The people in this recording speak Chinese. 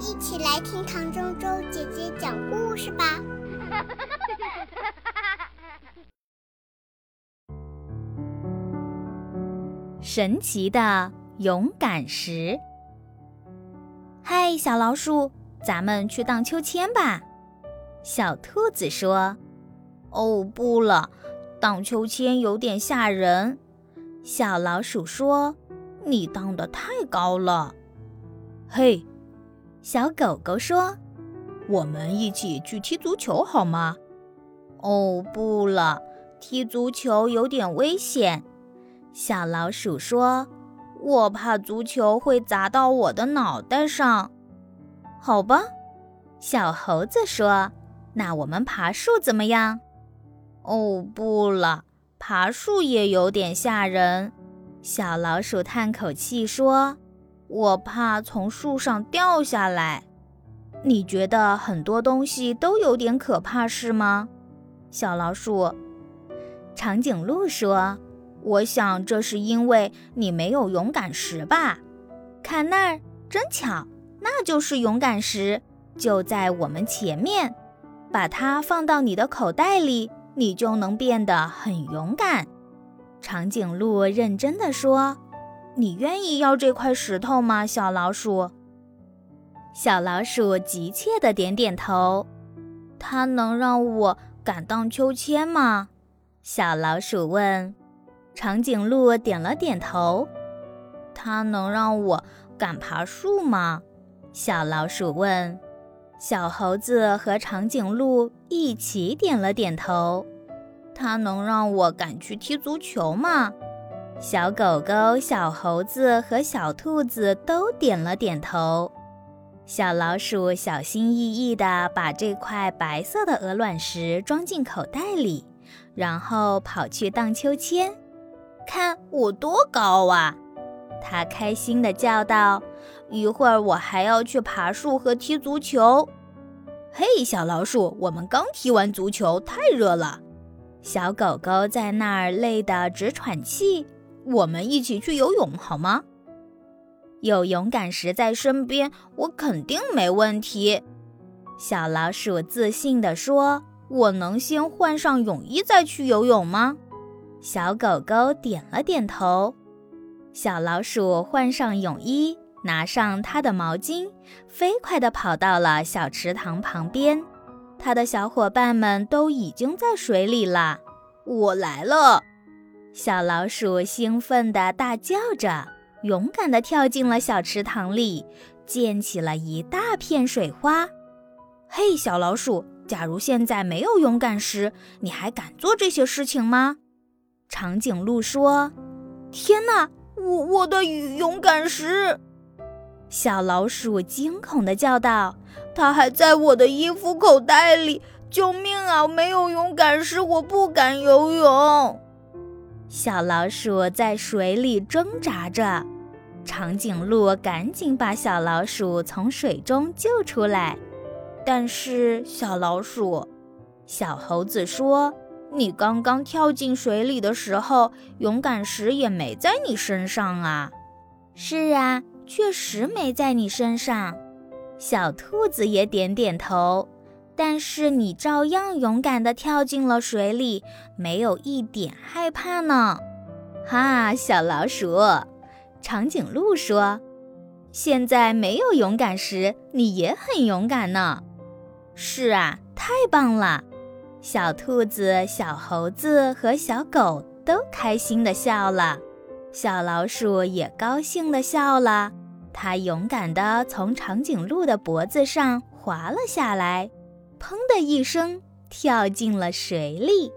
一起来听唐周周姐姐讲故事吧。神奇的勇敢石。嗨，小老鼠，咱们去荡秋千吧。小兔子说：“哦，不了，荡秋千有点吓人。”小老鼠说：“你荡得太高了。”嘿，小狗狗说：“我们一起去踢足球好吗？”哦，不了，踢足球有点危险。小老鼠说：“我怕足球会砸到我的脑袋上。”好吧，小猴子说。那我们爬树怎么样？哦，不了，爬树也有点吓人。小老鼠叹口气说：“我怕从树上掉下来。”你觉得很多东西都有点可怕是吗？小老鼠，长颈鹿说：“我想这是因为你没有勇敢石吧？看那儿，真巧，那就是勇敢石，就在我们前面。”把它放到你的口袋里，你就能变得很勇敢。长颈鹿认真地说：“你愿意要这块石头吗，小老鼠？”小老鼠急切地点点头。它能让我敢荡秋千吗？小老鼠问。长颈鹿点了点头。它能让我敢爬树吗？小老鼠问。小猴子和长颈鹿一起点了点头。它能让我敢去踢足球吗？小狗狗、小猴子和小兔子都点了点头。小老鼠小心翼翼地把这块白色的鹅卵石装进口袋里，然后跑去荡秋千。看我多高啊！它开心地叫道。一会儿我还要去爬树和踢足球。嘿，小老鼠，我们刚踢完足球，太热了。小狗狗在那儿累得直喘气。我们一起去游泳好吗？有勇敢石在身边，我肯定没问题。小老鼠自信地说：“我能先换上泳衣再去游泳吗？”小狗狗点了点头。小老鼠换上泳衣。拿上他的毛巾，飞快地跑到了小池塘旁边。他的小伙伴们都已经在水里了。我来了！小老鼠兴奋地大叫着，勇敢地跳进了小池塘里，溅起了一大片水花。嘿，小老鼠，假如现在没有勇敢石，你还敢做这些事情吗？长颈鹿说：“天哪，我我的勇敢石！”小老鼠惊恐地叫道：“它还在我的衣服口袋里！救命啊！没有勇敢石，我不敢游泳。”小老鼠在水里挣扎着，长颈鹿赶紧把小老鼠从水中救出来。但是，小老鼠，小猴子说：“你刚刚跳进水里的时候，勇敢石也没在你身上啊。”“是啊。”确实没在你身上，小兔子也点点头。但是你照样勇敢地跳进了水里，没有一点害怕呢。哈，小老鼠，长颈鹿说：“现在没有勇敢时，你也很勇敢呢。”是啊，太棒了！小兔子、小猴子和小狗都开心地笑了。小老鼠也高兴地笑了，它勇敢地从长颈鹿的脖子上滑了下来，砰的一声跳进了水里。